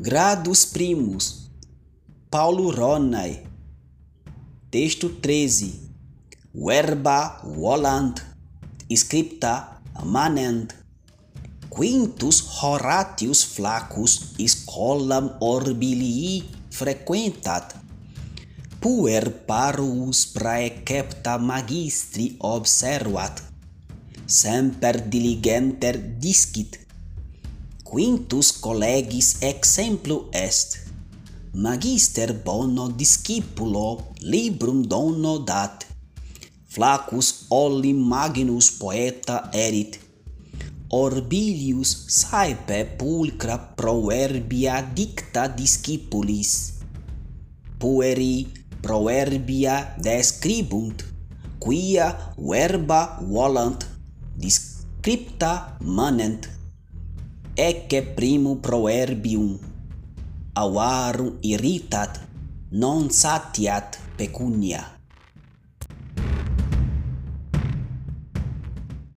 Gradus Primos, Paulo Ronay. Texto 13. Verba volant, scripta manent. Quintus Horatius Flaccus scolam orbilii frequentat. Puer parus praecepta magistri observat. Semper diligenter discit Quintus collegis exemplu est. Magister bono discipulo librum dono dat. Flaccus Olli Magnus poeta erit. Orbilius saepe pulcra proverbia dicta discipulis. Pueri proverbia describunt quia verba volant descripta manent ecce primum proverbium. Avarum irritat non satiat pecunia.